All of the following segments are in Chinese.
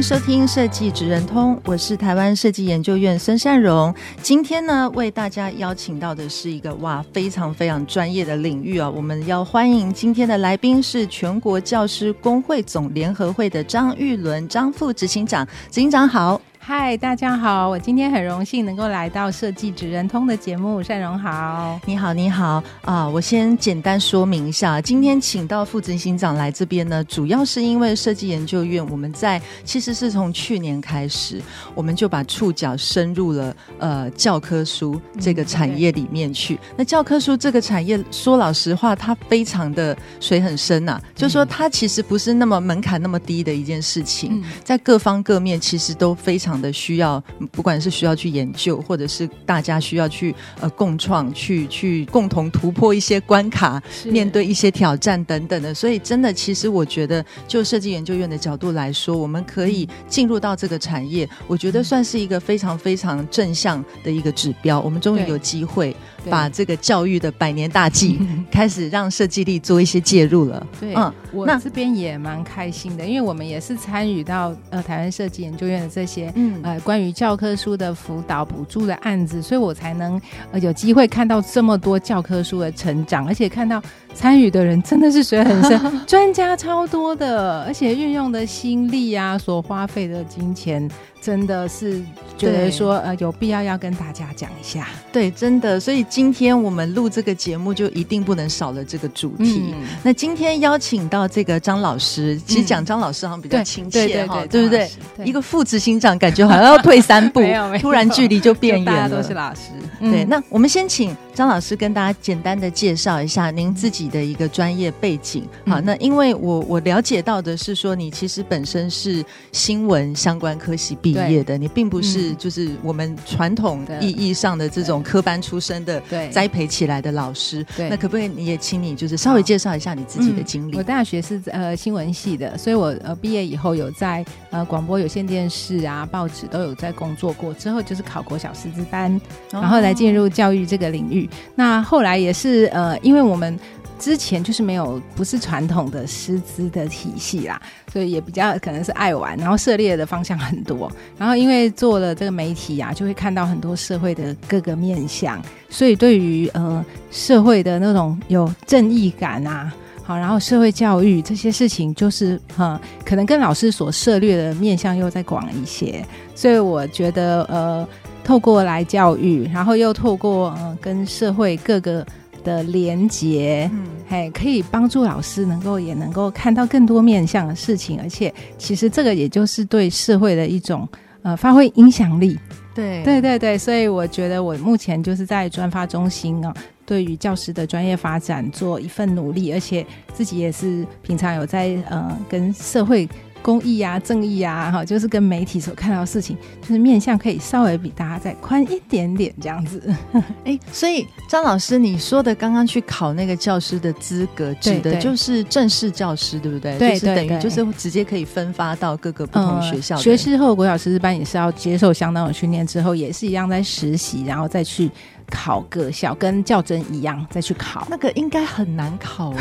收听设计职人通，我是台湾设计研究院孙善荣。今天呢，为大家邀请到的是一个哇，非常非常专业的领域啊！我们要欢迎今天的来宾是全国教师工会总联合会的张玉伦张副执行长，执行长好。嗨，大家好！我今天很荣幸能够来到设计职人通的节目，善荣好，你好，你好啊！我先简单说明一下，今天请到副执行长来这边呢，主要是因为设计研究院我们在其实是从去年开始，我们就把触角深入了呃教科书这个产业里面去。嗯、那教科书这个产业，说老实话，它非常的水很深呐、啊，嗯、就是说它其实不是那么门槛那么低的一件事情，嗯、在各方各面其实都非常。的需要，不管是需要去研究，或者是大家需要去呃共创，去去共同突破一些关卡，面对一些挑战等等的。所以，真的，其实我觉得，就设计研究院的角度来说，我们可以进入到这个产业，我觉得算是一个非常非常正向的一个指标。我们终于有机会把这个教育的百年大计 开始让设计力做一些介入了。对，嗯，我这边也蛮开心的，因为我们也是参与到呃台湾设计研究院的这些。嗯，呃，关于教科书的辅导补助的案子，所以我才能呃有机会看到这么多教科书的成长，而且看到参与的人真的是水很深，专家超多的，而且运用的心力啊，所花费的金钱。真的是觉得说呃有必要要跟大家讲一下，对，真的，所以今天我们录这个节目就一定不能少了这个主题。嗯、那今天邀请到这个张老师，其实讲张老师好像比较亲切哈，对不对？一个副执行长感觉好像要退三步，突然距离就变远了。大家都是老师，嗯、对。那我们先请张老师跟大家简单的介绍一下您自己的一个专业背景。嗯、好，那因为我我了解到的是说，你其实本身是新闻相关科系毕业。毕业的你并不是就是我们传统意义上的这种科班出身的栽培起来的老师，对，那可不可以你也请你就是稍微介绍一下你自己的经历？嗯、我大学是呃新闻系的，所以我呃毕业以后有在呃广播有线电视啊报纸都有在工作过，之后就是考国小师资班，然后来进入教育这个领域。那后来也是呃因为我们。之前就是没有不是传统的师资的体系啦，所以也比较可能是爱玩，然后涉猎的方向很多。然后因为做了这个媒体啊，就会看到很多社会的各个面向，所以对于呃社会的那种有正义感啊，好，然后社会教育这些事情，就是哈、呃，可能跟老师所涉猎的面向又再广一些。所以我觉得呃，透过来教育，然后又透过呃跟社会各个。的连接，嗯，嘿，可以帮助老师能够也能够看到更多面向的事情，而且其实这个也就是对社会的一种呃发挥影响力。对，对对对，所以我觉得我目前就是在专发中心啊，对于教师的专业发展做一份努力，而且自己也是平常有在呃跟社会。公益啊，正义啊，哈，就是跟媒体所看到的事情，就是面向可以稍微比大家再宽一点点这样子。哎、欸，所以张老师，你说的刚刚去考那个教师的资格，指的就是正式教师，对不对？对，就是等于就是直接可以分发到各个不同学校。学士后国小师资班也是要接受相当的训练之后，也是一样在实习，然后再去。考个校跟教真一样，再去考那个应该很难考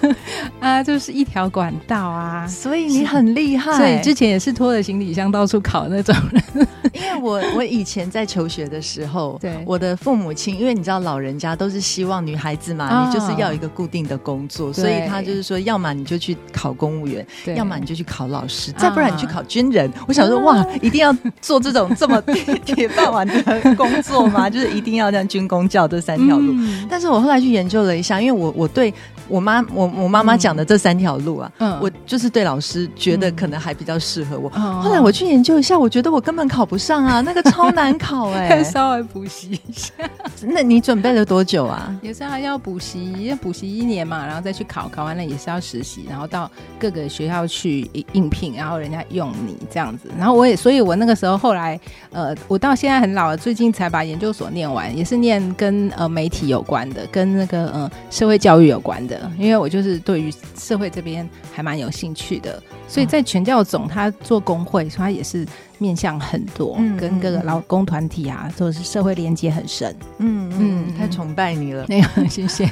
啊，就是一条管道啊，所以你很厉害。所以之前也是拖着行李箱到处考那种人。因为我我以前在求学的时候，对我的父母亲，因为你知道老人家都是希望女孩子嘛，你就是要一个固定的工作，所以他就是说，要么你就去考公务员，要么你就去考老师，再不然你去考军人。我想说，哇，一定要做这种这么 铁饭碗的工作吗？就是一定要这样。军工教这三条路，嗯、但是我后来去研究了一下，因为我我对我妈我我妈妈讲的这三条路啊，嗯，我就是对老师觉得可能还比较适合我。嗯、后来我去研究一下，我觉得我根本考不上啊，那个超难考 哎、欸，稍微补习一下。那你准备了多久啊？也是还要补习，要补习一年嘛，然后再去考，考完了也是要实习，然后到各个学校去应聘，然后人家用你这样子。然后我也，所以我那个时候后来，呃，我到现在很老了，最近才把研究所念完，也是念跟呃媒体有关的，跟那个呃社会教育有关的，因为我就是对于社会这边还蛮有兴趣的，所以在全教总他做工会，所以他也是。面向很多，嗯、跟各个劳工团体啊，都是社会连接很深。嗯嗯，太崇拜你了。没有，谢谢。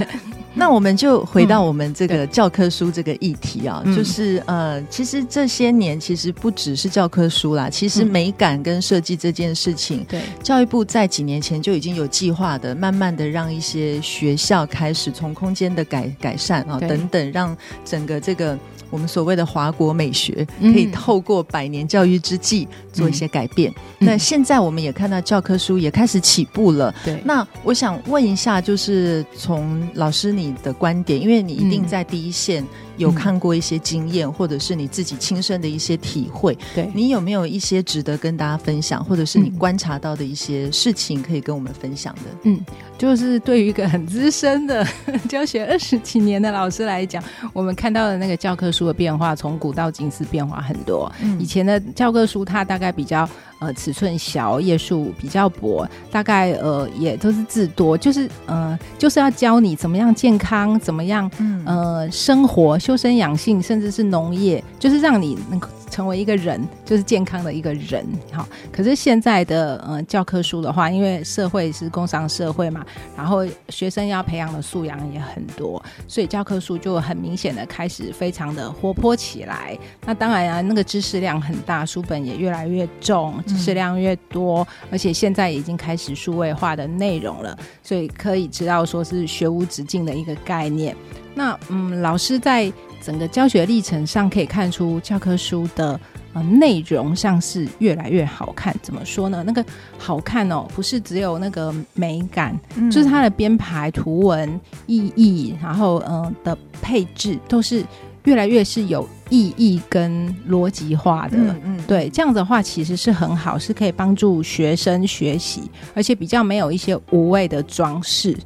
那我们就回到我们这个教科书这个议题啊，嗯、就是呃，其实这些年其实不只是教科书啦，其实美感跟设计这件事情，对、嗯、教育部在几年前就已经有计划的，慢慢的让一些学校开始从空间的改改善啊等等，让整个这个。我们所谓的华国美学，可以透过百年教育之际做一些改变。嗯、那现在我们也看到教科书也开始起步了。对，那我想问一下，就是从老师你的观点，因为你一定在第一线。有看过一些经验，或者是你自己亲身的一些体会，对，你有没有一些值得跟大家分享，或者是你观察到的一些事情可以跟我们分享的？嗯，就是对于一个很资深的 教学二十几年的老师来讲，我们看到的那个教科书的变化，从古到今是变化很多。嗯，以前的教科书它大概比较。呃，尺寸小，页数比较薄，大概呃也都是字多，就是呃就是要教你怎么样健康，怎么样呃生活，修身养性，甚至是农业，就是让你能够。成为一个人，就是健康的一个人。好，可是现在的呃教科书的话，因为社会是工商社会嘛，然后学生要培养的素养也很多，所以教科书就很明显的开始非常的活泼起来。那当然啊，那个知识量很大，书本也越来越重，知识量越多，而且现在已经开始数位化的内容了，所以可以知道说是学无止境的一个概念。那嗯，老师在。整个教学历程上可以看出，教科书的呃内容上是越来越好看。怎么说呢？那个好看哦，不是只有那个美感，嗯、就是它的编排、图文、意义，然后呃的配置都是越来越是有意义跟逻辑化的。嗯，嗯对，这样的话其实是很好，是可以帮助学生学习，而且比较没有一些无谓的装饰。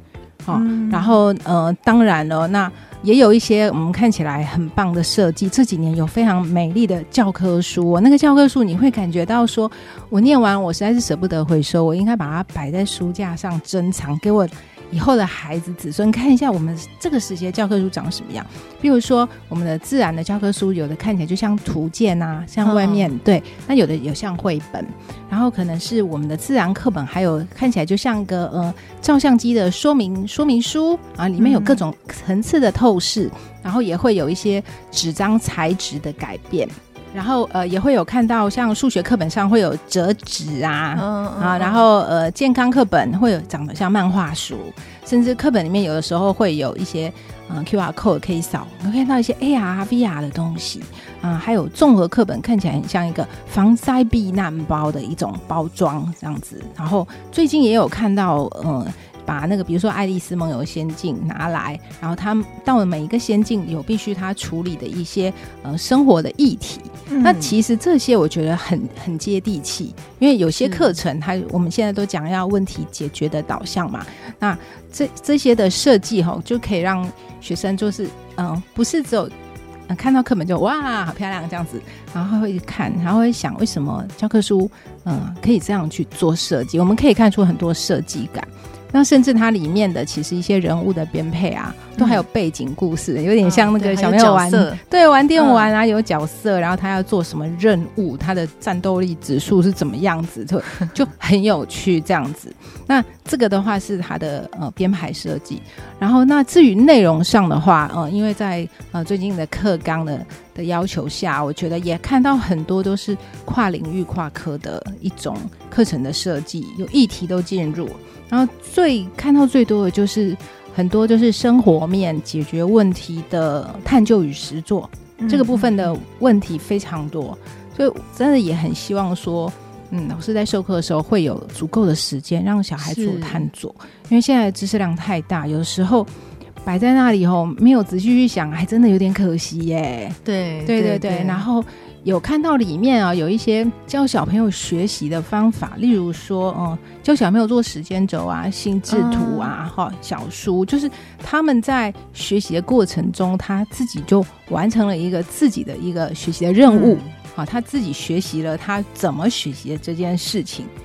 好、哦，嗯、然后呃，当然了，那。也有一些我们看起来很棒的设计，这几年有非常美丽的教科书，那个教科书你会感觉到说，我念完我实在是舍不得回收，我应该把它摆在书架上珍藏，给我。以后的孩子子孙看一下我们这个时期的教科书长什么样？比如说我们的自然的教科书，有的看起来就像图鉴啊，像外面、哦、对，那有的有像绘本，然后可能是我们的自然课本，还有看起来就像个呃照相机的说明说明书啊，里面有各种层次的透视，嗯、然后也会有一些纸张材质的改变。然后呃也会有看到像数学课本上会有折纸啊、嗯嗯、啊，然后呃健康课本会有长得像漫画书，甚至课本里面有的时候会有一些嗯、呃、QR code 可以扫，能看到一些 AR、VR 的东西啊，还有综合课本看起来很像一个防灾避难包的一种包装这样子。然后最近也有看到呃。把那个，比如说《爱丽丝梦游仙境》拿来，然后他到了每一个仙境，有必须他处理的一些呃生活的议题。嗯、那其实这些我觉得很很接地气，因为有些课程它我们现在都讲要问题解决的导向嘛。那这这些的设计哈，就可以让学生就是嗯、呃，不是只有、嗯、看到课本就哇好漂亮这样子，然后会看，然后会想为什么教科书嗯、呃、可以这样去做设计？我们可以看出很多设计感。那甚至它里面的其实一些人物的编配啊，都还有背景故事，嗯、有点像那个小朋友玩，对，对，玩电玩啊，有角色，然后他要做什么任务，他的战斗力指数是怎么样子，就 就很有趣这样子。那这个的话是它的呃编排设计，然后那至于内容上的话，呃，因为在呃最近的课纲的的要求下，我觉得也看到很多都是跨领域、跨科的一种课程的设计，有议题都进入。然后最看到最多的就是很多就是生活面解决问题的探究与实作，嗯、这个部分的问题非常多，所以真的也很希望说，嗯，老师在授课的时候会有足够的时间让小孩做探索，因为现在知识量太大，有的时候摆在那里哦，没有仔细去想，还真的有点可惜耶。对对对对，然后。有看到里面啊，有一些教小朋友学习的方法，例如说，嗯，教小朋友做时间轴啊、心智图啊、哈、嗯、小书，就是他们在学习的过程中，他自己就完成了一个自己的一个学习的任务，好、嗯，他自己学习了他怎么学习的这件事情，好，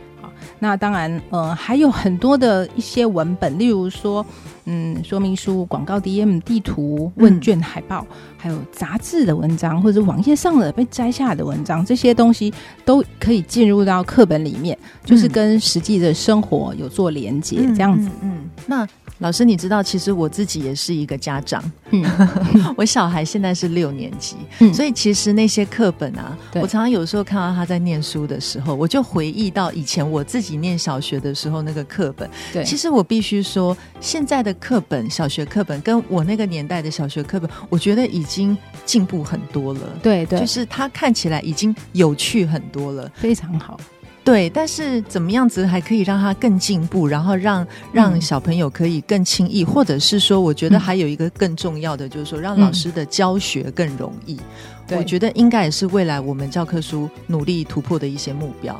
那当然，呃，还有很多的一些文本，例如说。嗯，说明书、广告 DM、地图、问卷、海报，嗯、还有杂志的文章，或者网页上的被摘下来的文章，这些东西都可以进入到课本里面，嗯、就是跟实际的生活有做连接，这样子。嗯那。老师，你知道，其实我自己也是一个家长。嗯，我小孩现在是六年级，嗯，所以其实那些课本啊，我常常有时候看到他在念书的时候，我就回忆到以前我自己念小学的时候那个课本。对，其实我必须说，现在的课本，小学课本跟我那个年代的小学课本，我觉得已经进步很多了。对对，就是它看起来已经有趣很多了，非常好。对，但是怎么样子还可以让他更进步，然后让让小朋友可以更轻易，嗯、或者是说，我觉得还有一个更重要的，就是说，让老师的教学更容易。嗯、我觉得应该也是未来我们教科书努力突破的一些目标。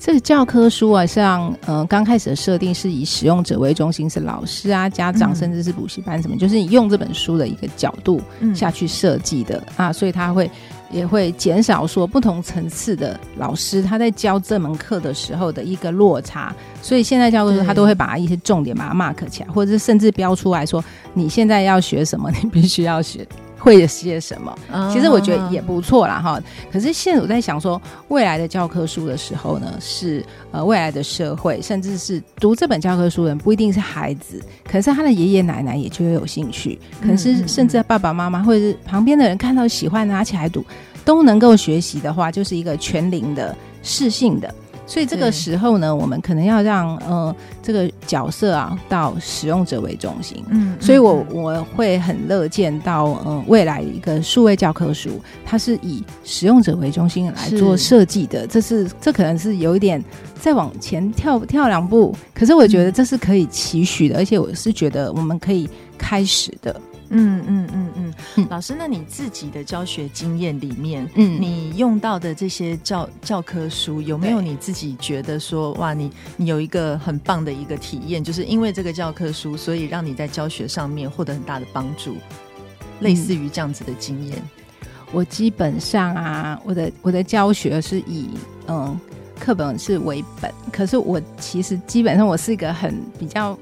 这个教科书啊，像呃刚开始的设定是以使用者为中心，是老师啊、家长，甚至是补习班什么，嗯、就是你用这本书的一个角度下去设计的、嗯、啊，所以他会。也会减少说不同层次的老师他在教这门课的时候的一个落差，所以现在教的时候他都会把一些重点把它 mark 起来，或者是甚至标出来说你现在要学什么，你必须要学。会些什么？其实我觉得也不错啦哈。可是现在我在想说，未来的教科书的时候呢，是呃未来的社会，甚至是读这本教科书的人不一定是孩子，可是他的爷爷奶奶也就会有兴趣，可是甚至爸爸妈妈或者是旁边的人看到喜欢拿起来读，都能够学习的话，就是一个全龄的适性的。所以这个时候呢，我们可能要让呃这个角色啊，到使用者为中心。嗯，所以我我会很乐见到呃未来一个数位教科书，它是以使用者为中心来做设计的。是这是这可能是有一点再往前跳跳两步，可是我觉得这是可以期许的，嗯、而且我是觉得我们可以开始的。嗯嗯嗯嗯，嗯老师，那你自己的教学经验里面，嗯，你用到的这些教教科书，有没有你自己觉得说，哇，你你有一个很棒的一个体验，就是因为这个教科书，所以让你在教学上面获得很大的帮助，类似于这样子的经验。我基本上啊，我的我的教学是以嗯课本是为本，可是我其实基本上我是一个很比较。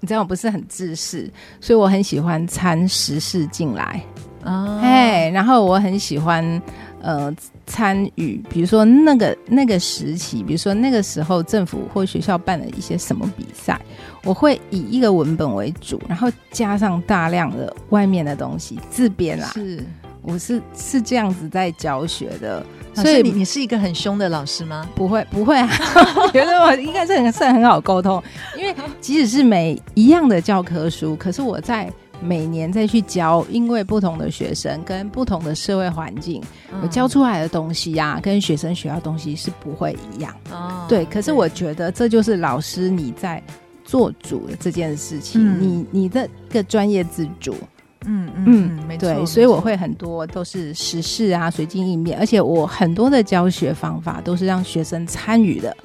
你知道我不是很自私，所以我很喜欢掺时事进来。啊，哎，然后我很喜欢呃参与，比如说那个那个时期，比如说那个时候政府或学校办了一些什么比赛，我会以一个文本为主，然后加上大量的外面的东西自编啦，是，我是是这样子在教学的。所以你你是一个很凶的老师吗？不会不会啊，我觉得我应该是很算很好沟通，因为 即使是每一样的教科书，可是我在每年再去教，因为不同的学生跟不同的社会环境，我教出来的东西呀、啊，跟学生学到的东西是不会一样。哦，对，可是我觉得这就是老师你在做主的这件事情，嗯、你你的个专业自主。嗯嗯嗯，没错，对，所以我会很多都是时事啊，随机应变，而且我很多的教学方法都是让学生参与的，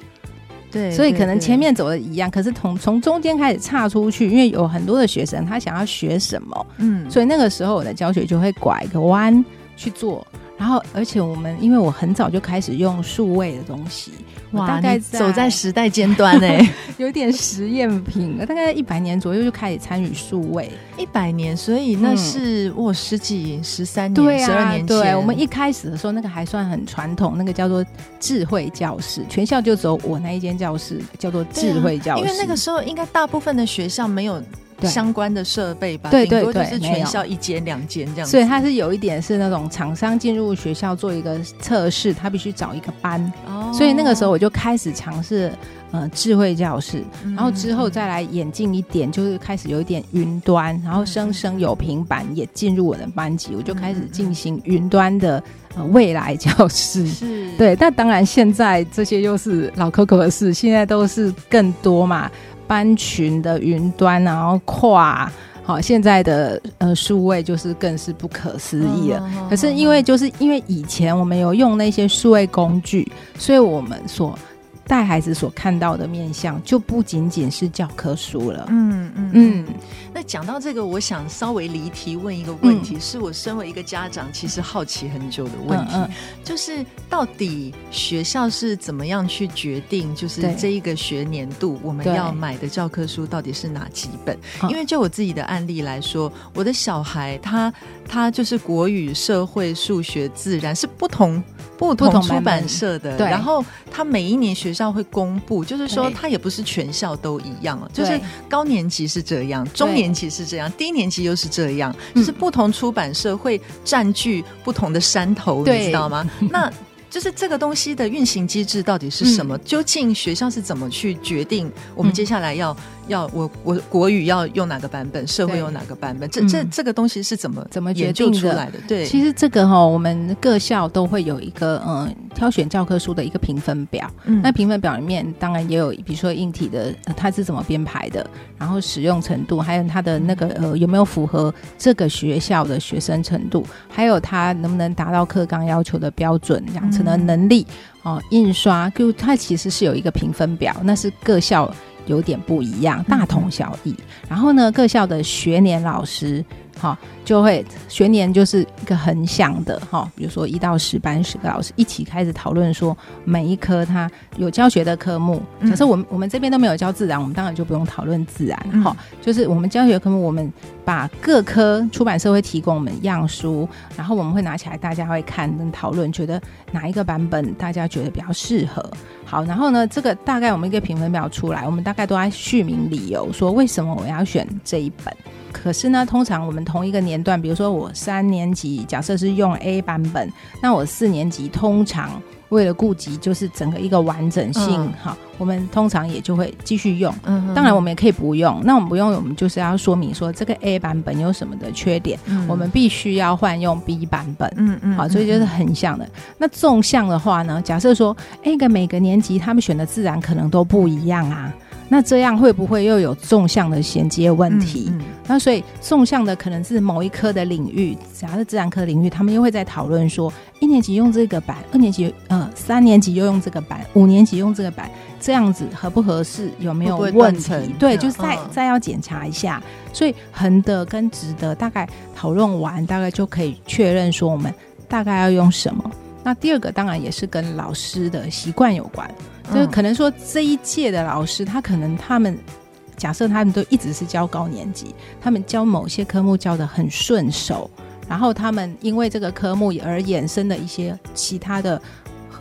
对，所以可能前面走的一样，可是从从中间开始岔出去，因为有很多的学生他想要学什么，嗯，所以那个时候我的教学就会拐个弯去做。然后，而且我们因为我很早就开始用数位的东西，哇，大概在走在时代尖端哎，有点实验品。大概一百年左右就开始参与数位，一百年，所以那是我、嗯、十几、十三年、十二、啊、年前。对，我们一开始的时候，那个还算很传统，那个叫做智慧教室，全校就只有我那一间教室叫做智慧教室，啊、因为那个时候应该大部分的学校没有。相关的设备吧，对对对，就是全校一间两间这样子。所以它是有一点是那种厂商进入学校做一个测试，他必须找一个班。哦，所以那个时候我就开始尝试呃智慧教室，然后之后再来演进一点，就是开始有一点云端，然后生生有平板也进入我的班级，我就开始进行云端的呃未来教室。是，对。但当然现在这些又是老 Coco 的事，现在都是更多嘛。班群的云端，然后跨好，现在的呃数位就是更是不可思议了。嗯、可是因为就是因为以前我们有用那些数位工具，所以我们所带孩子所看到的面相就不仅仅是教科书了。嗯嗯嗯。那讲到这个，我想稍微离题问一个问题，嗯、是我身为一个家长，其实好奇很久的问题，嗯嗯、就是到底学校是怎么样去决定，就是这一个学年度我们要买的教科书到底是哪几本？因为就我自己的案例来说，我的小孩他他就是国语、社会、数学、自然是不同。不同出版社的，然后他每一年学校会公布，就是说他也不是全校都一样，就是高年级是这样，中年级是这样，低年级又是这样，就是不同出版社会占据不同的山头，你知道吗？那。就是这个东西的运行机制到底是什么？嗯、究竟学校是怎么去决定我们接下来要、嗯、要我我国语要用哪个版本，社会用哪个版本？这这这个东西是怎么怎么决定出来的？对，其实这个哈、哦，我们各校都会有一个嗯挑选教科书的一个评分表。嗯，那评分表里面当然也有，比如说硬体的它是怎么编排的，然后使用程度，还有它的那个呃有没有符合这个学校的学生程度，还有它能不能达到课纲要求的标准，养成。的能力哦，印刷就它其实是有一个评分表，那是各校有点不一样，大同小异。然后呢，各校的学年老师。好，就会学年就是一个横向的哈，比如说一到十班十个老师一起开始讨论说每一科它有教学的科目。假设我们我们这边都没有教自然，我们当然就不用讨论自然哈。就是我们教学科目，我们把各科出版社会提供我们样书，然后我们会拿起来，大家会看跟讨论，觉得哪一个版本大家觉得比较适合。好，然后呢，这个大概我们一个评分表出来，我们大概都在续名理由，说为什么我要选这一本。可是呢，通常我们同一个年段，比如说我三年级，假设是用 A 版本，那我四年级通常为了顾及就是整个一个完整性，嗯、好，我们通常也就会继续用。嗯，当然我们也可以不用。那我们不用，我们就是要说明说这个 A 版本有什么的缺点，嗯、我们必须要换用 B 版本。嗯嗯，好，所以就是横向的。那纵向的话呢，假设说，哎，个每个年级他们选的自然可能都不一样啊。那这样会不会又有纵向的衔接问题？嗯嗯、那所以纵向的可能是某一科的领域，假设自然科领域，他们又会在讨论说，一年级用这个版，二年级呃三年级又用这个版，五年级用这个版，这样子合不合适？有没有问题？对，就是再、嗯、再要检查一下。所以横的跟直的大概讨论完，大概就可以确认说我们大概要用什么。那第二个当然也是跟老师的习惯有关。就是可能说这一届的老师，他可能他们假设他们都一直是教高年级，他们教某些科目教的很顺手，然后他们因为这个科目而衍生的一些其他的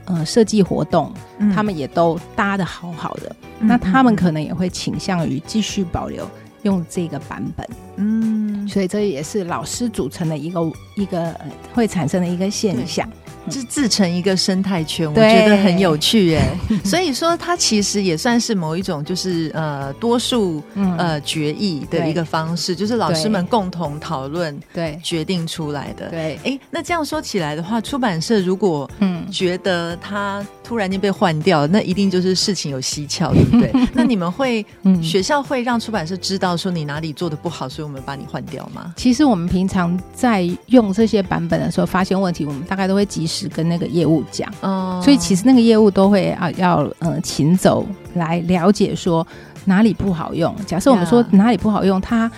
呃设计活动，他们也都搭的好好的，那他们可能也会倾向于继续保留用这个版本，嗯，所以这也是老师组成的一个一个会产生的一个现象。就自成一个生态圈，我觉得很有趣哎。所以说，它其实也算是某一种，就是呃多数呃决议的一个方式，就是老师们共同讨论，对，决定出来的。对，哎，那这样说起来的话，出版社如果嗯觉得它突然间被换掉，那一定就是事情有蹊跷，对不对？那你们会学校会让出版社知道说你哪里做的不好，所以我们把你换掉吗？其实我们平常在用这些版本的时候，发现问题，我们大概都会及时。是跟那个业务讲，哦，所以其实那个业务都会啊要呃请走来了解说哪里不好用。假设我们说哪里不好用，他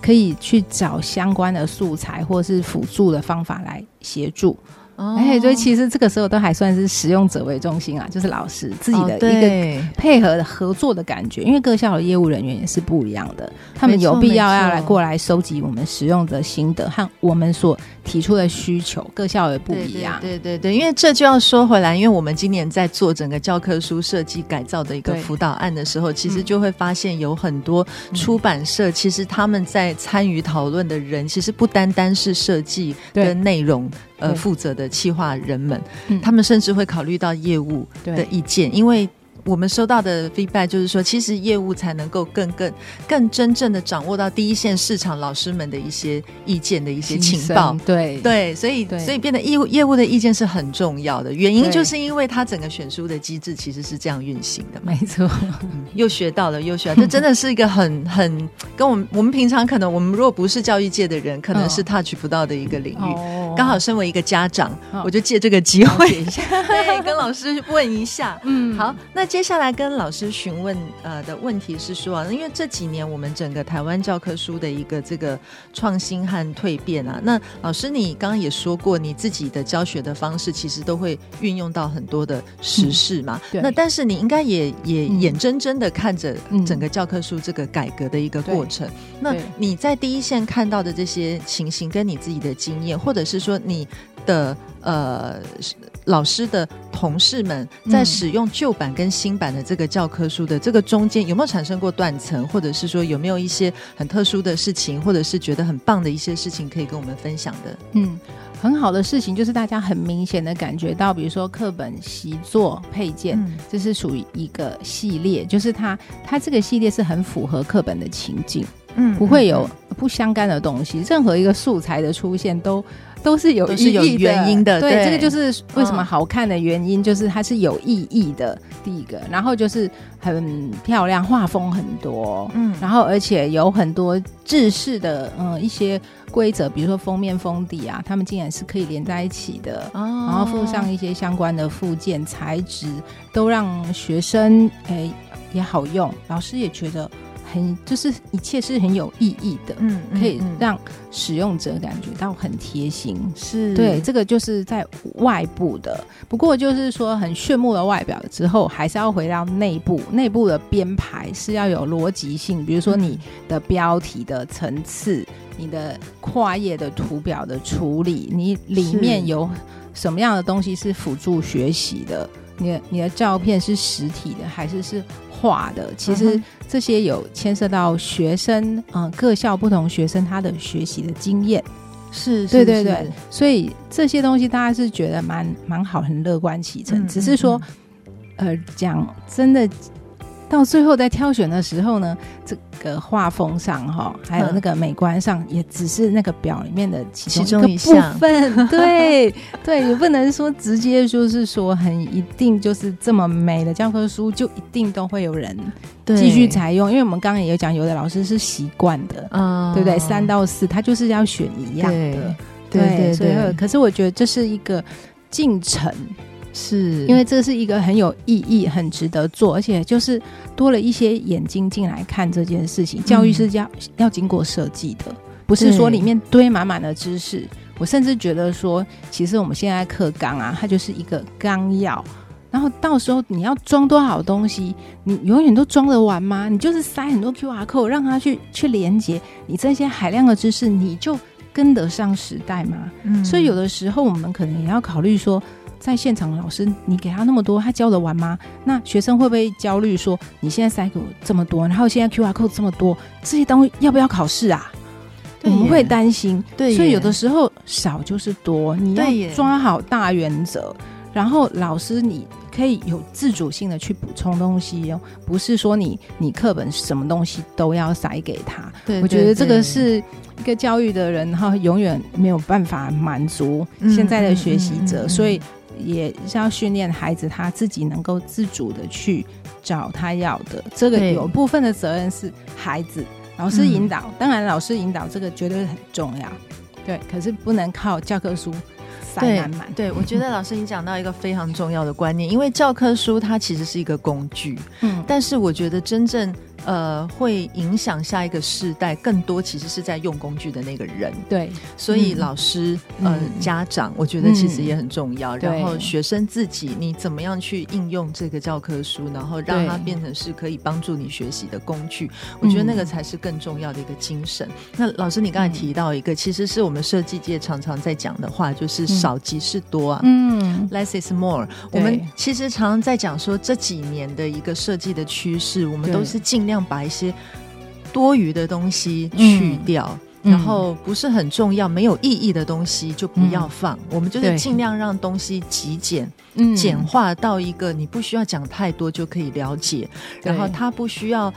可以去找相关的素材或是辅助的方法来协助。哎，所以其实这个时候都还算是使用者为中心啊，就是老师自己的一个配合的合作的感觉。因为各校的业务人员也是不一样的，他们有必要要来过来收集我们使用的心得和我们所提出的需求，各校也不一样。对对对，因为这就要说回来，因为我们今年在做整个教科书设计改造的一个辅导案的时候，其实就会发现有很多出版社，其实他们在参与讨论的人，其实不单单是设计跟内容。呃，负责的企划人们，嗯、他们甚至会考虑到业务的意见，因为我们收到的 feedback 就是说，其实业务才能够更更更真正的掌握到第一线市场老师们的一些意见的一些情报。对。对，所以所以变得业务业务的意见是很重要的。原因就是因为它整个选书的机制其实是这样运行的。没错，嗯，又学到了，又学这真的是一个很 很跟我们我们平常可能我们如果不是教育界的人，可能是 touch 不到的一个领域。哦，刚好身为一个家长，哦，我就借这个机会，对，跟老师问一下。嗯，好，那接下来跟老师询问呃的问题是说，因为这几年我们整个台湾教科书的一个这个创新和蜕变啊，那老师你刚刚也说过，你自己的教学的方式其实都会运用到很多的时事嘛。那但是你应该也也眼睁睁的看着整个教科书这个改革的一个过程。那你在第一线看到的这些情形，跟你自己的经验，或者是说你的呃。老师的同事们在使用旧版跟新版的这个教科书的这个中间，有没有产生过断层，或者是说有没有一些很特殊的事情，或者是觉得很棒的一些事情可以跟我们分享的？嗯，很好的事情就是大家很明显的感觉到，比如说课本、习作、配件，嗯、这是属于一个系列，就是它它这个系列是很符合课本的情境，嗯，不会有不相干的东西，任何一个素材的出现都。都是有意义的，是有原因的。对，对，这个就是为什么好看的原因，就是它是有意义的。第一个，然后就是很漂亮，画风很多，嗯，然后而且有很多制式的，嗯，一些规则，比如说封面封底啊，他们竟然是可以连在一起的，哦，然后附上一些相关的附件，材质都让学生哎也好用，老师也觉得。很就是一切是很有意义的，嗯，可以让使用者感觉到很贴心，是对这个就是在外部的。不过就是说很炫目的外表之后，还是要回到内部，内部的编排是要有逻辑性。比如说你的标题的层次，你的跨页的图表的处理，你里面有什么样的东西是辅助学习的？你的你的照片是实体的还是是画的？其实。这些有牵涉到学生，嗯、呃，各校不同学生他的学习的经验，是，对对对，所以这些东西大家是觉得蛮蛮好，很乐观其成。嗯、只是说，嗯、呃，讲真的。到最后在挑选的时候呢，这个画风上哈，还有那个美观上，也只是那个表里面的其中一个部分。对对，也不能说直接就是说很一定就是这么美的教科书就一定都会有人继续采用，因为我们刚刚也有讲，有的老师是习惯的，嗯，对不对？三到四他就是要选一样的，对对，对，对，所以可是我觉得这是一个进程。是因为这是一个很有意义、很值得做，而且就是多了一些眼睛进来看这件事情。教育是要、嗯、要经过设计的，不是说里面堆满满的知识。我甚至觉得说，其实我们现在课纲啊，它就是一个纲要，然后到时候你要装多少东西，你永远都装得完吗？你就是塞很多 QR code 让它去去连接，你这些海量的知识，你就跟得上时代吗？嗯，所以有的时候我们可能也要考虑说。在现场的老师，你给他那么多，他教得完吗？那学生会不会焦虑？说你现在塞给我这么多，然后现在 QR code 这么多，这些东西要不要考试啊？我们会担心。对，所以有的时候少就是多，你要抓好大原则。然后老师你可以有自主性的去补充东西哦，不是说你你课本什么东西都要塞给他。对，我觉得这个是一个教育的人，然后永远没有办法满足现在的学习者，所以。也是要训练孩子他自己能够自主的去找他要的，这个有部分的责任是孩子，老师引导，当然老师引导这个绝对很重要，对，可是不能靠教科书塞满满。对，我觉得老师你讲到一个非常重要的观念，因为教科书它其实是一个工具，嗯，但是我觉得真正。呃，会影响下一个世代，更多其实是在用工具的那个人。对，所以老师、嗯、呃、嗯、家长，我觉得其实也很重要。嗯、然后学生自己，你怎么样去应用这个教科书，然后让它变成是可以帮助你学习的工具？我觉得那个才是更重要的一个精神。嗯、那老师，你刚才提到一个，其实是我们设计界常常在讲的话，就是少即是多啊。嗯，less is more。我们其实常常在讲说，这几年的一个设计的趋势，我们都是尽量。让把一些多余的东西去掉，然后不是很重要、没有意义的东西就不要放。嗯、我们就是尽量让东西极简、简化到一个你不需要讲太多就可以了解，然后它不需要。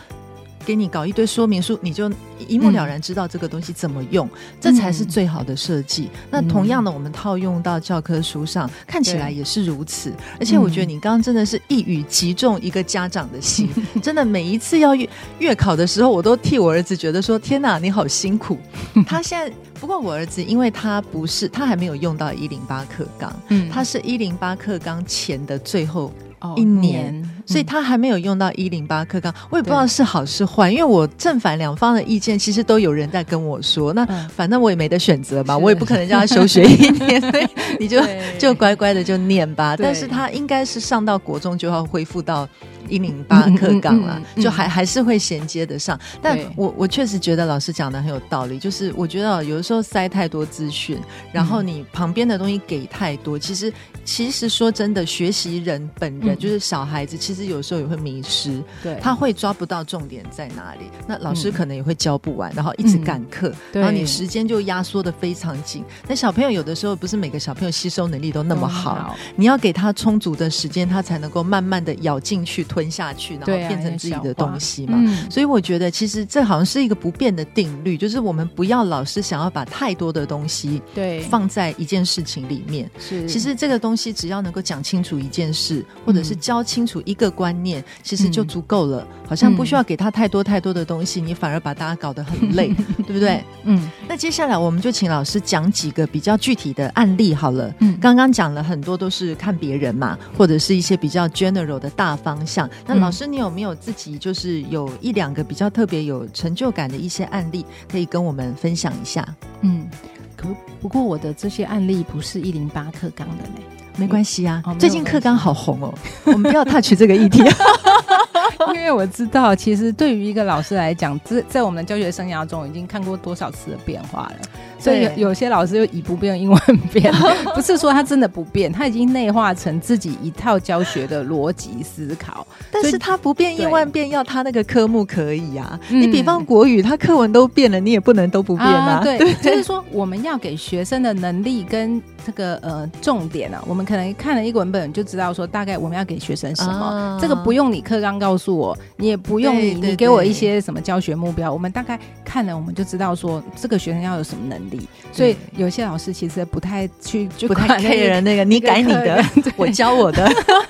给你搞一堆说明书，你就一目了然知道这个东西怎么用，嗯、这才是最好的设计。嗯、那同样的，我们套用到教科书上，嗯、看起来也是如此。而且我觉得你刚刚真的是一语击中一个家长的心，嗯、真的每一次要月月考的时候，我都替我儿子觉得说：天哪，你好辛苦。他现在不过我儿子，因为他不是他还没有用到一零八课纲，嗯，他是一零八课纲前的最后。一年，嗯、所以他还没有用到一零八课纲，我也不知道是好是坏，因为我正反两方的意见其实都有人在跟我说，那反正我也没得选择嘛，我也不可能叫他休学一年，所 以你就就乖乖的就念吧。但是他应该是上到国中就要恢复到。一零八课纲了，就还还是会衔接得上。但我我确实觉得老师讲的很有道理，就是我觉得有的时候塞太多资讯，然后你旁边的东西给太多，其实其实说真的，学习人本人就是小孩子，其实有时候也会迷失，对，他会抓不到重点在哪里。那老师可能也会教不完，然后一直赶课，然后你时间就压缩的非常紧。那小朋友有的时候不是每个小朋友吸收能力都那么好，你要给他充足的时间，他才能够慢慢的咬进去。吞下去，然后变成自己的东西嘛。嗯、所以我觉得，其实这好像是一个不变的定律，就是我们不要老是想要把太多的东西对放在一件事情里面。是，其实这个东西只要能够讲清楚一件事，或者是教清楚一个观念，嗯、其实就足够了。好像不需要给他太多太多的东西，你反而把大家搞得很累，对不对？嗯。那接下来我们就请老师讲几个比较具体的案例好了。嗯，刚刚讲了很多都是看别人嘛，或者是一些比较 general 的大方向。那老师，你有没有自己就是有一两个比较特别有成就感的一些案例，可以跟我们分享一下？嗯，可不过我的这些案例不是一零八课纲的呢，没关系啊。哦、最近课纲好红哦，我们不要 touch 这个议题，因为我知道，其实对于一个老师来讲，这在我们的教学生涯中，已经看过多少次的变化了。所以有有些老师又以不变应万变，不是说他真的不变，他已经内化成自己一套教学的逻辑思考。但是他不变应万变，要他那个科目可以啊。你比方国语，他课文都变了，你也不能都不变啊。对，就是说我们要给学生的能力跟这个呃重点啊，我们可能看了一个文本就知道说大概我们要给学生什么。这个不用你课纲告诉我，你也不用你你给我一些什么教学目标，我们大概看了我们就知道说这个学生要有什么能力。所以有些老师其实不太去，就不太 care 那个，你改你的，我教我的，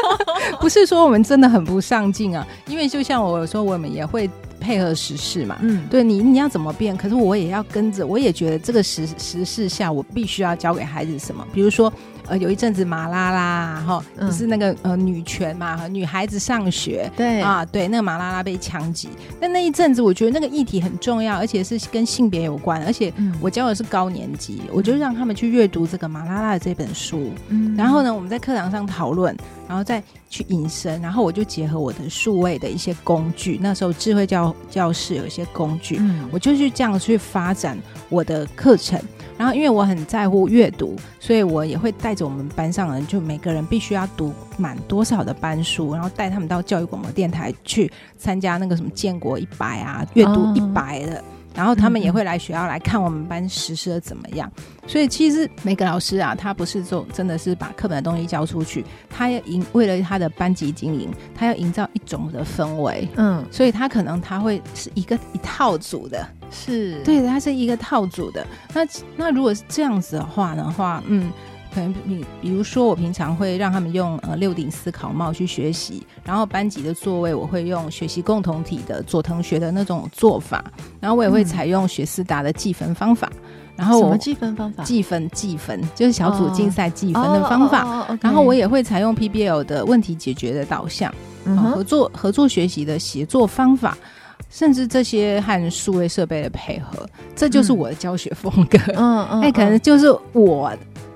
不是说我们真的很不上进啊。因为就像我有时候我们也会配合时事嘛，嗯，对你你要怎么变，可是我也要跟着，我也觉得这个时时事下我必须要教给孩子什么，比如说。呃，有一阵子马拉拉哈，就是那个呃女权嘛，女孩子上学，对。啊，对，那个马拉拉被枪击，但那一阵子我觉得那个议题很重要，而且是跟性别有关，而且我教的是高年级，我就让他们去阅读这个马拉拉的这本书，嗯，然后呢，我们在课堂上讨论，然后再去引申，然后我就结合我的数位的一些工具，那时候智慧教教室有一些工具，嗯，我就去这样去发展我的课程。然后，因为我很在乎阅读，所以我也会带着我们班上人，就每个人必须要读满多少的班书，然后带他们到教育广播电台去参加那个什么建国一百啊，阅读一百的。然后他们也会来学校来看我们班实施的怎么样。所以其实每个老师啊，他不是说真的是把课本的东西教出去，他要营为了他的班级经营，他要营造一种的氛围。嗯，所以他可能他会是一个一套组的。是对，他是一个套组的。那那如果是这样子的话的话，嗯，可能比比如说，我平常会让他们用呃六顶思考帽去学习，然后班级的座位我会用学习共同体的佐藤学的那种做法，然后我也会采用学思达的计分方法。然后我什么计分方法？计分计分就是小组竞赛计分的方法。然后我也会采用 PBL 的问题解决的导向，嗯、合作合作学习的协作方法。甚至这些和数位设备的配合，这就是我的教学风格。嗯嗯，哎，可能就是我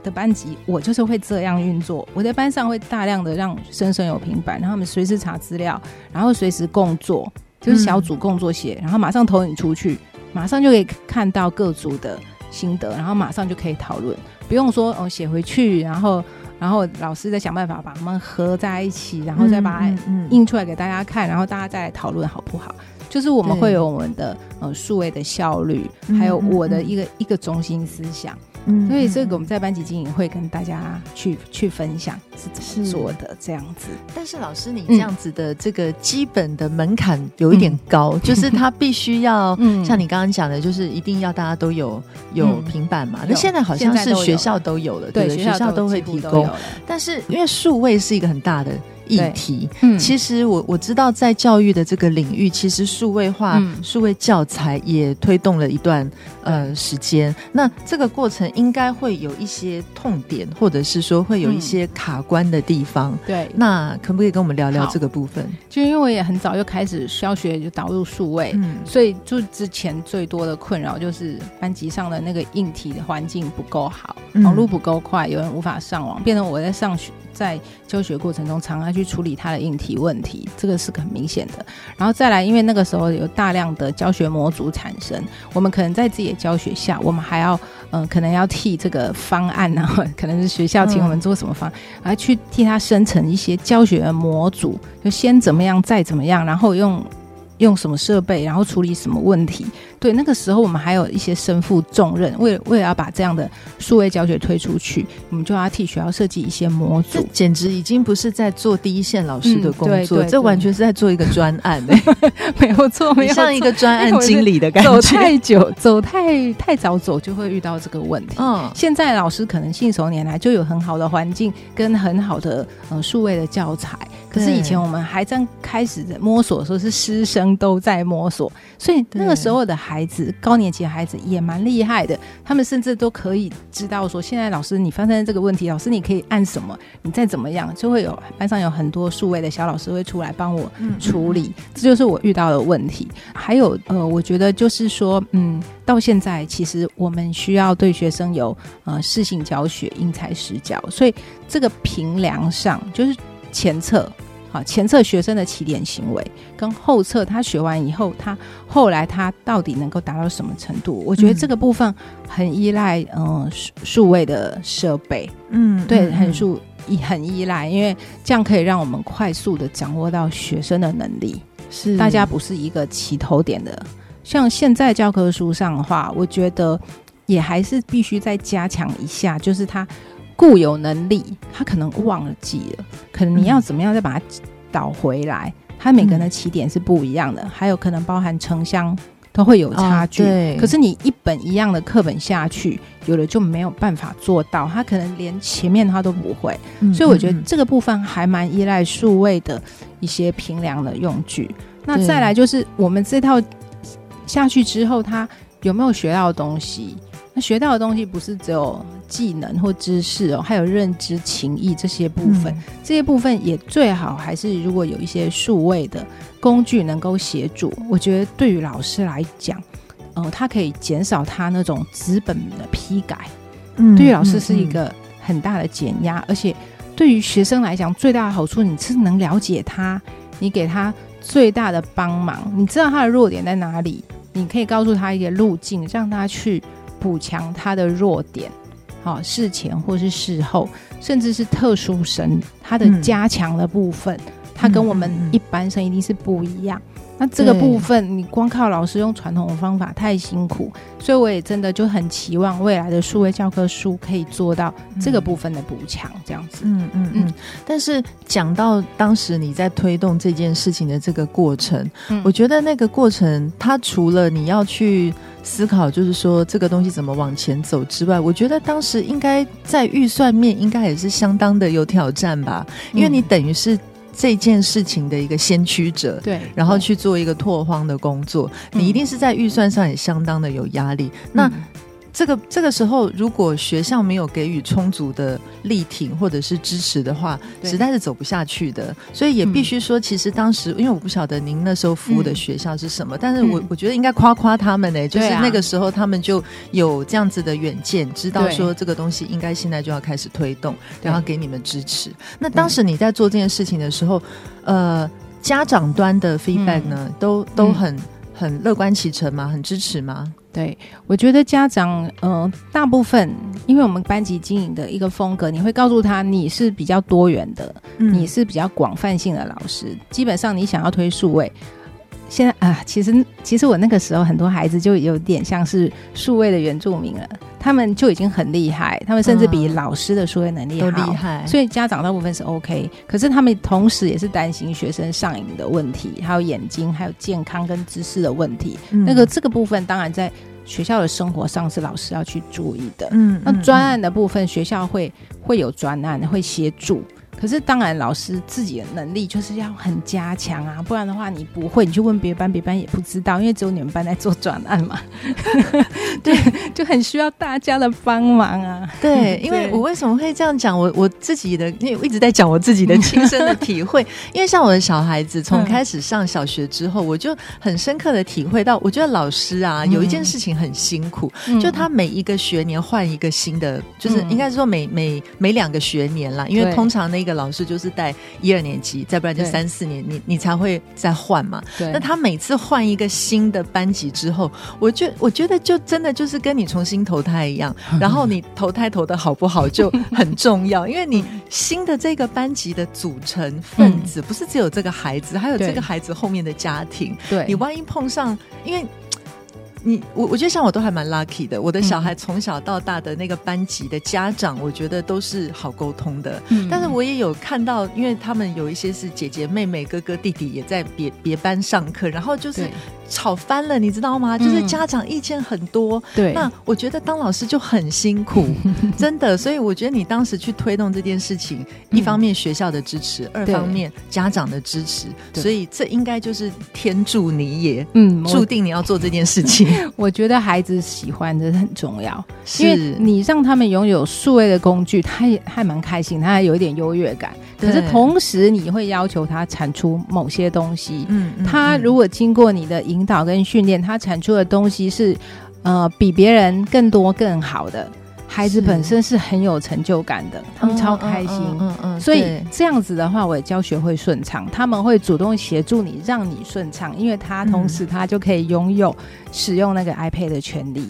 的班级，我就是会这样运作。我在班上会大量的让生生有平板，让他们随时查资料，然后随时共作，就是小组共作写，然后马上投影出去，马上就可以看到各组的心得，然后马上就可以讨论，不用说哦写回去，然后然后老师再想办法把他们合在一起，然后再把它印出来给大家看，然后大家再来讨论好不好？就是我们会有我们的呃数位的效率，还有我的一个一个中心思想。嗯，所以这个我们在班级经营会跟大家去去分享是怎么做的这样子。但是老师，你这样子的这个基本的门槛有一点高，嗯、就是他必须要、嗯、像你刚刚讲的，就是一定要大家都有有平板嘛。那、嗯、现在好像是学校都有了，对，对，学校都会提供。但是因为数位是一个很大的。议题，嗯，其实我我知道，在教育的这个领域，其实数位化、数位教材也推动了一段呃时间。那这个过程应该会有一些痛点，或者是说会有一些卡关的地方。对，那可不可以跟我们聊聊这个部分？就因为我也很早就开始教学，就导入数位，嗯，所以就之前最多的困扰就是班级上的那个硬体的环境不够好，网络不够快，有人无法上网，变成我在上学。在教学过程中，常常去处理他的硬体问题，这个是很明显的。然后再来，因为那个时候有大量的教学模组产生，我们可能在自己的教学下，我们还要，嗯、可能要替这个方案呢，可能是学校请我们做什么方案，而、嗯、去替他生成一些教学的模组，就先怎么样，再怎么样，然后用。用什么设备，然后处理什么问题？对，那个时候我们还有一些身负重任，为了为了要把这样的数位教学推出去，我们就要替学校设计一些模组。这简直已经不是在做第一线老师的工作，嗯、对对对，这完全是在做一个专案、欸。没有错，没有像一个专案经理的感觉。走太久，走太太早走，就会遇到这个问题。嗯，现在老师可能信手拈来，就有很好的环境跟很好的呃数位的教材。可是以前我们还在开始在摸索的时候，是师生都在摸索，所以那个时候的孩子，高年级的孩子也蛮厉害的。他们甚至都可以知道说，现在老师你发生这个问题，老师你可以按什么，你再怎么样，就会有班上有很多数位的小老师会出来帮我处理。这就是我遇到的问题。还有呃，我觉得就是说，嗯，到现在其实我们需要对学生有呃适性教学、因材施教，所以这个评量上就是。前侧，好，前侧学生的起点行为跟后侧他学完以后，他后来他到底能够达到什么程度？我觉得这个部分很依赖，嗯，数数位的设备，嗯，对，很数很依赖，因为这样可以让我们快速的掌握到学生的能力。是，大家不是一个起头点的。像现在教科书上的话，我觉得也还是必须再加强一下，就是他。固有能力，他可能忘了记了，可能你要怎么样再把它导回来？他每个人的起点是不一样的，还有可能包含城乡都会有差距。对，可是你一本一样的课本下去，有的就没有办法做到，他可能连前面他都不会。所以我觉得这个部分还蛮依赖数位的一些平量的用具。那再来就是我们这套下去之后，他有没有学到的东西？那学到的东西不是只有。技能或知识哦，还有认知、情谊这些部分，嗯、这些部分也最好还是如果有一些数位的工具能够协助，我觉得对于老师来讲，呃，他可以减少他那种资本的批改，嗯，对于老师是一个很大的减压，嗯嗯、而且对于学生来讲，最大的好处你是能了解他，你给他最大的帮忙，你知道他的弱点在哪里，你可以告诉他一些路径，让他去补强他的弱点。好，事前或是事后，甚至是特殊生，他的加强的部分，他、嗯、跟我们一般生一定是不一样。嗯、那这个部分，你光靠老师用传统的方法太辛苦，所以我也真的就很期望未来的数位教科书可以做到这个部分的补强，这样子。嗯嗯嗯。但是讲到当时你在推动这件事情的这个过程，嗯、我觉得那个过程，它除了你要去。思考就是说这个东西怎么往前走之外，我觉得当时应该在预算面应该也是相当的有挑战吧，因为你等于是这件事情的一个先驱者，对，然后去做一个拓荒的工作，你一定是在预算上也相当的有压力。那这个这个时候，如果学校没有给予充足的力挺或者是支持的话，实在是走不下去的。所以也必须说，其实当时因为我不晓得您那时候服务的学校是什么，但是我我觉得应该夸夸他们呢，就是那个时候他们就有这样子的远见，知道说这个东西应该现在就要开始推动，然后给你们支持。那当时你在做这件事情的时候，呃，家长端的 feedback 呢，都都很很乐观其成吗？很支持吗？对，我觉得家长，呃，大部分，因为我们班级经营的一个风格，你会告诉他你是比较多元的，嗯、你是比较广泛性的老师。基本上，你想要推数位，现在啊，其实其实我那个时候很多孩子就有点像是数位的原住民了，他们就已经很厉害，他们甚至比老师的数位能力都厉害。所以家长大部分是 OK，可是他们同时也是担心学生上瘾的问题，还有眼睛，还有健康跟知识的问题。嗯、那个这个部分当然在学校的生活上是老师要去注意的。嗯，那专案的部分学校会会有专案会协助。可是当然，老师自己的能力就是要很加强啊，不然的话你不会，你去问别班，别班也不知道，因为只有你们班在做转案嘛。对，就很需要大家的帮忙啊。对，因为我为什么会这样讲？我我自己的，因为我一直在讲我自己的亲身的体会。因为像我的小孩子从开始上小学之后，我就很深刻的体会到，我觉得老师啊有一件事情很辛苦，就他每一个学年换一个新的，就是应该是说每每每两个学年啦，因为通常那个。老师就是带一二年级，再不然就三四年，你你才会再换嘛。对。那他每次换一个新的班级之后，我就我觉得就真的就是跟你重新投胎一样。然后你投胎投的好不好就很重要，因为你新的这个班级的组成分子不是只有这个孩子，还有这个孩子后面的家庭。对。你万一碰上，因为。你我我觉得像我都还蛮 lucky 的，我的小孩从小到大的那个班级的家长，我觉得都是好沟通的。嗯，但是我也有看到，因为他们有一些是姐姐、妹妹、哥哥、弟弟也在别别班上课，然后就是。吵翻了，你知道吗？就是家长意见很多。对、嗯，那我觉得当老师就很辛苦，真的。所以我觉得你当时去推动这件事情，嗯、一方面学校的支持，二方面家长的支持，所以这应该就是天助你也，嗯，注定你要做这件事情。我，觉得孩子喜欢的很重要，是因为你让他们拥有数位的工具，他也还蛮开心，他还有一点优越感。可是同时，你会要求他产出某些东西。嗯，他如果经过你的引导跟训练，他产出的东西是呃比别人更多更好的，孩子本身是很有成就感的，他们超开心。嗯嗯，嗯。所以这样子的话，我也教学会顺畅，他们会主动协助你，让你顺畅，因为他同时他就可以拥有使用那个 iPad 的权利。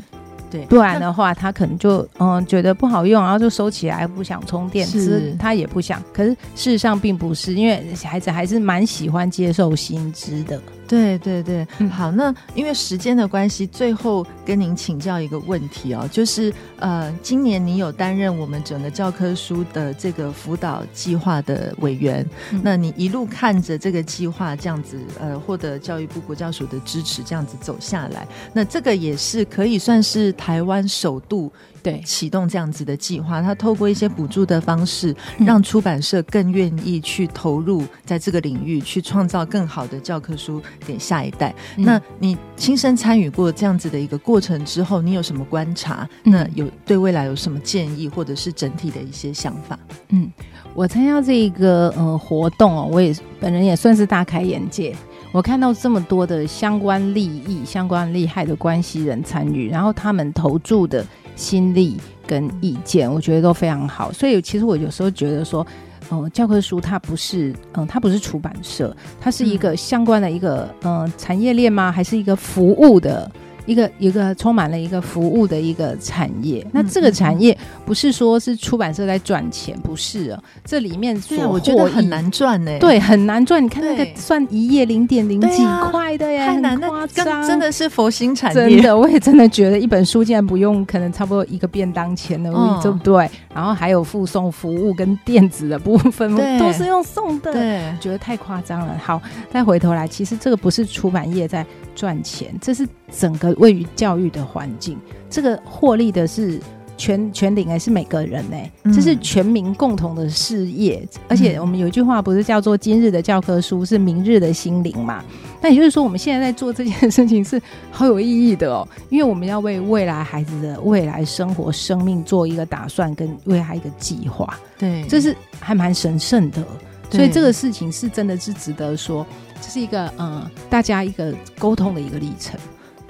对，不然的话，他可能就嗯觉得不好用，然后就收起来，不想充电，是他也不想。可是事实上并不是，因为孩子还是蛮喜欢接受新知的。对对对，嗯，好，那因为时间的关系，最后跟您请教一个问题哦，就是呃，今年你有担任我们整个教科书的这个辅导计划的委员，嗯，那你一路看着这个计划这样子呃获得教育部国教署的支持，这样子走下来，那这个也是可以算是台湾首度。对，启动这样子的计划，他透过一些补助的方式，让出版社更愿意去投入在这个领域，去创造更好的教科书给下一代。嗯、那你亲身参与过这样子的一个过程之后，你有什么观察？那有对未来有什么建议，或者是整体的一些想法？嗯，我参加这一个呃活动哦，我也本人也算是大开眼界。我看到这么多的相关利益、相关利害的关系人参与，然后他们投注的。心力跟意见，我觉得都非常好。所以，其实我有时候觉得说，嗯、呃，教科书它不是，嗯，它不是出版社，它是一个相关的一个，嗯、呃，产业链吗？还是一个服务的？一个一个充满了一个服务的一个产业，那这个产业不是说是出版社在赚钱，不是啊，这里面所我觉得很难赚呢，对，很难赚。你看那个算一页零点零几块的耶，太难夸张，真的是佛心产业。真的，我也真的觉得一本书竟然不用，可能差不多一个便当钱的，对不对？然后还有附送服务跟电子的部分，都是用送的，对，觉得太夸张了。好，再回头来，其实这个不是出版业在。赚钱，这是整个位于教育的环境，这个获利的是全全领，还是每个人呢？这是全民共同的事业。而且我们有一句话不是叫做“今日的教科书是明日的心灵”嘛？那也就是说，我们现在在做这件事情是好有意义的哦，因为我们要为未来孩子的未来生活、生命做一个打算，跟为他一个计划。对，这是还蛮神圣的，所以这个事情是真的是值得说。这是一个嗯，大家一个沟通的一个历程，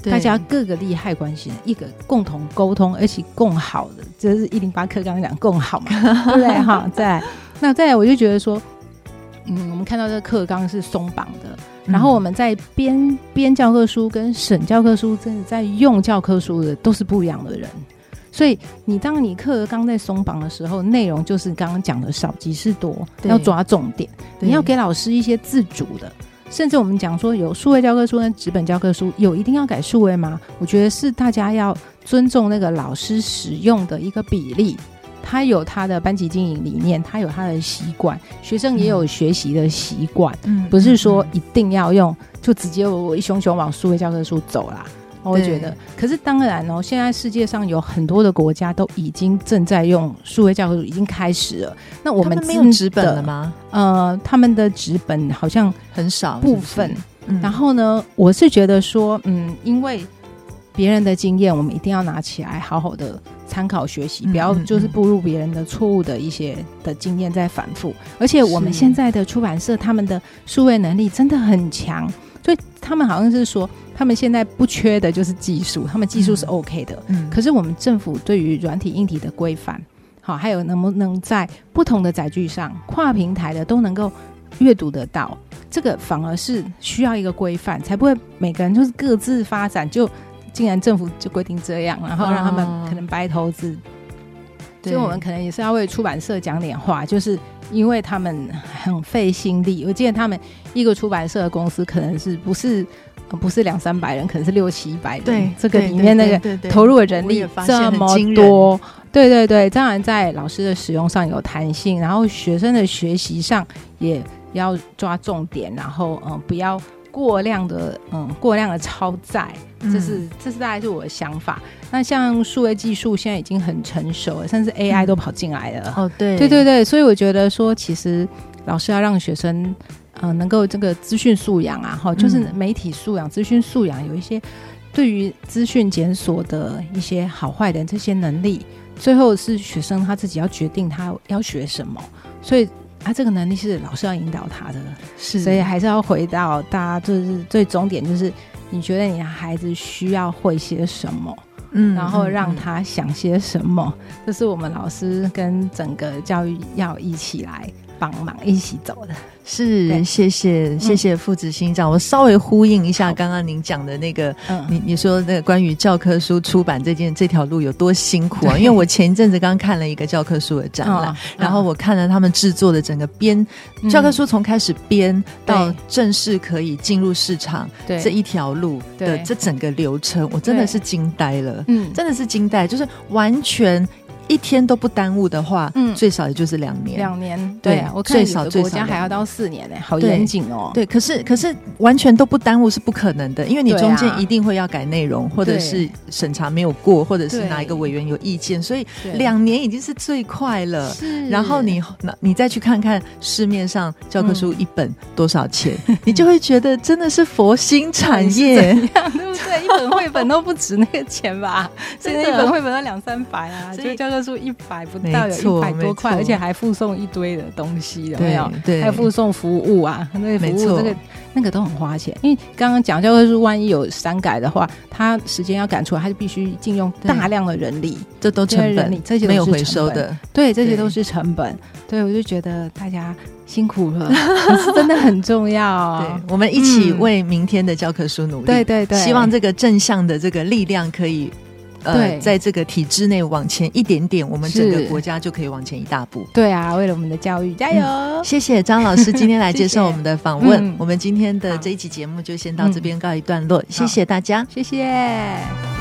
大家各个利害关系一个共同沟通，而且共好的，这是一零八课刚刚讲共好嘛，对不对？哈，再，那再来，我就觉得说，嗯，我们看到这个课纲是松绑的，然后我们在编编教科书跟审教科书，真的在用教科书的都是不一样的人。所以，你当你课纲在松绑的时候，内容就是刚刚讲的少即是多，要抓重点。你要给老师一些自主的，甚至我们讲说有数位教科书跟纸本教科书，有一定要改数位吗？我觉得是大家要尊重那个老师使用的一个比例。他有他的班级经营理念，他有他的习惯，学生也有学习的习惯，嗯，不是说一定要用就直接我一熊熊往数位教科书走啦。我觉得，可是当然哦，现在世界上有很多的国家都已经正在用数位教育，已经开始了。那我们，们没有纸本了吗？呃，他们的纸本好像很少部分然后呢，我是觉得说，嗯，因为别人的经验，我们一定要拿起来好好的参考学习，不要就是步入别人的错误的一些的经验再反复。而且我们现在的出版社，他们的数位能力真的很强。他们好像是说，他们现在不缺的就是技术，他们技术是 OK 的。嗯，可是我们政府对于软体硬体的规范，好，还有能不能在不同的载具上跨平台的都能够阅读得到，这个反而是需要一个规范，才不会每个人就是各自发展，就竟然政府就规定这样，然后让他们可能白头子。所以我们可能也是要为出版社讲点话，就是。因为他们很费心力，我记得他们一个出版社的公司可能是不是不是两三百人，可能是六七百人。对，这个里面那个投入的人力这么多，对对对，当然在老师的使用上有弹性，然后学生的学习上也要抓重点，然后嗯不要。过量的嗯，过量的超载，这是这是大概是我的想法。那像数位技术现在已经很成熟了，甚至 AI 都跑进来了。哦，对，对对对，所以我觉得说，其实老师要让学生嗯、呃、能够这个资讯素养啊，哈，就是媒体素养、资讯素养，有一些对于资讯检索的一些好坏的这些能力，最后是学生他自己要决定他要学什么，所以。他、啊、这个能力是老师要引导他的，是，所以还是要回到大家就是最终点，就是你觉得你的孩子需要会些什么，嗯，然后让他想些什么，嗯、这是我们老师跟整个教育要一起来帮忙一起走的。是，谢谢谢谢父子心脏、嗯。我稍微呼应一下刚刚您讲的那个，你你说那个关于教科书出版这件这条路有多辛苦啊？因为我前一阵子刚看了一个教科书的展览、哦，然后我看了他们制作的整个编、嗯、教科书从开始编到正式可以进入市场这一条路的这整个流程，我真的是惊呆了，嗯，真的是惊呆，就是完全。一天都不耽误的话，嗯，最少也就是两年。两年，对，对我看最少国家还要到四年呢，好严谨哦。对，可是可是完全都不耽误是不可能的，因为你中间一定会要改内容，或者是审查没有过，或者是哪一个委员有意见，所以两年已经是最快了。是，然后你你再去看看市面上教科书一本多少钱，嗯、你就会觉得真的是佛心产业，对不对？一本绘本都不止那个钱吧？现在一本绘本要两三百啊，所以教科。书一百不到，有一百多块，而且还附送一堆的东西，有没有？对，还附送服务啊，那个服务这个那个都很花钱。因为刚刚讲教科书，万一有删改的话，他时间要赶出来，他就必须禁用大量的人力，这都成本，这些没有回收的。对，这些都是成本。对，我就觉得大家辛苦了，是 真的很重要。对，我们一起为明天的教科书努力。对对对，希望这个正向的这个力量可以。呃，在这个体制内往前一点点，我们整个国家就可以往前一大步。对啊，为了我们的教育，加油！嗯、谢谢张老师今天来接受我们的访问。谢谢嗯、我们今天的这一集节目就先到这边告一段落，嗯、谢谢大家，谢谢。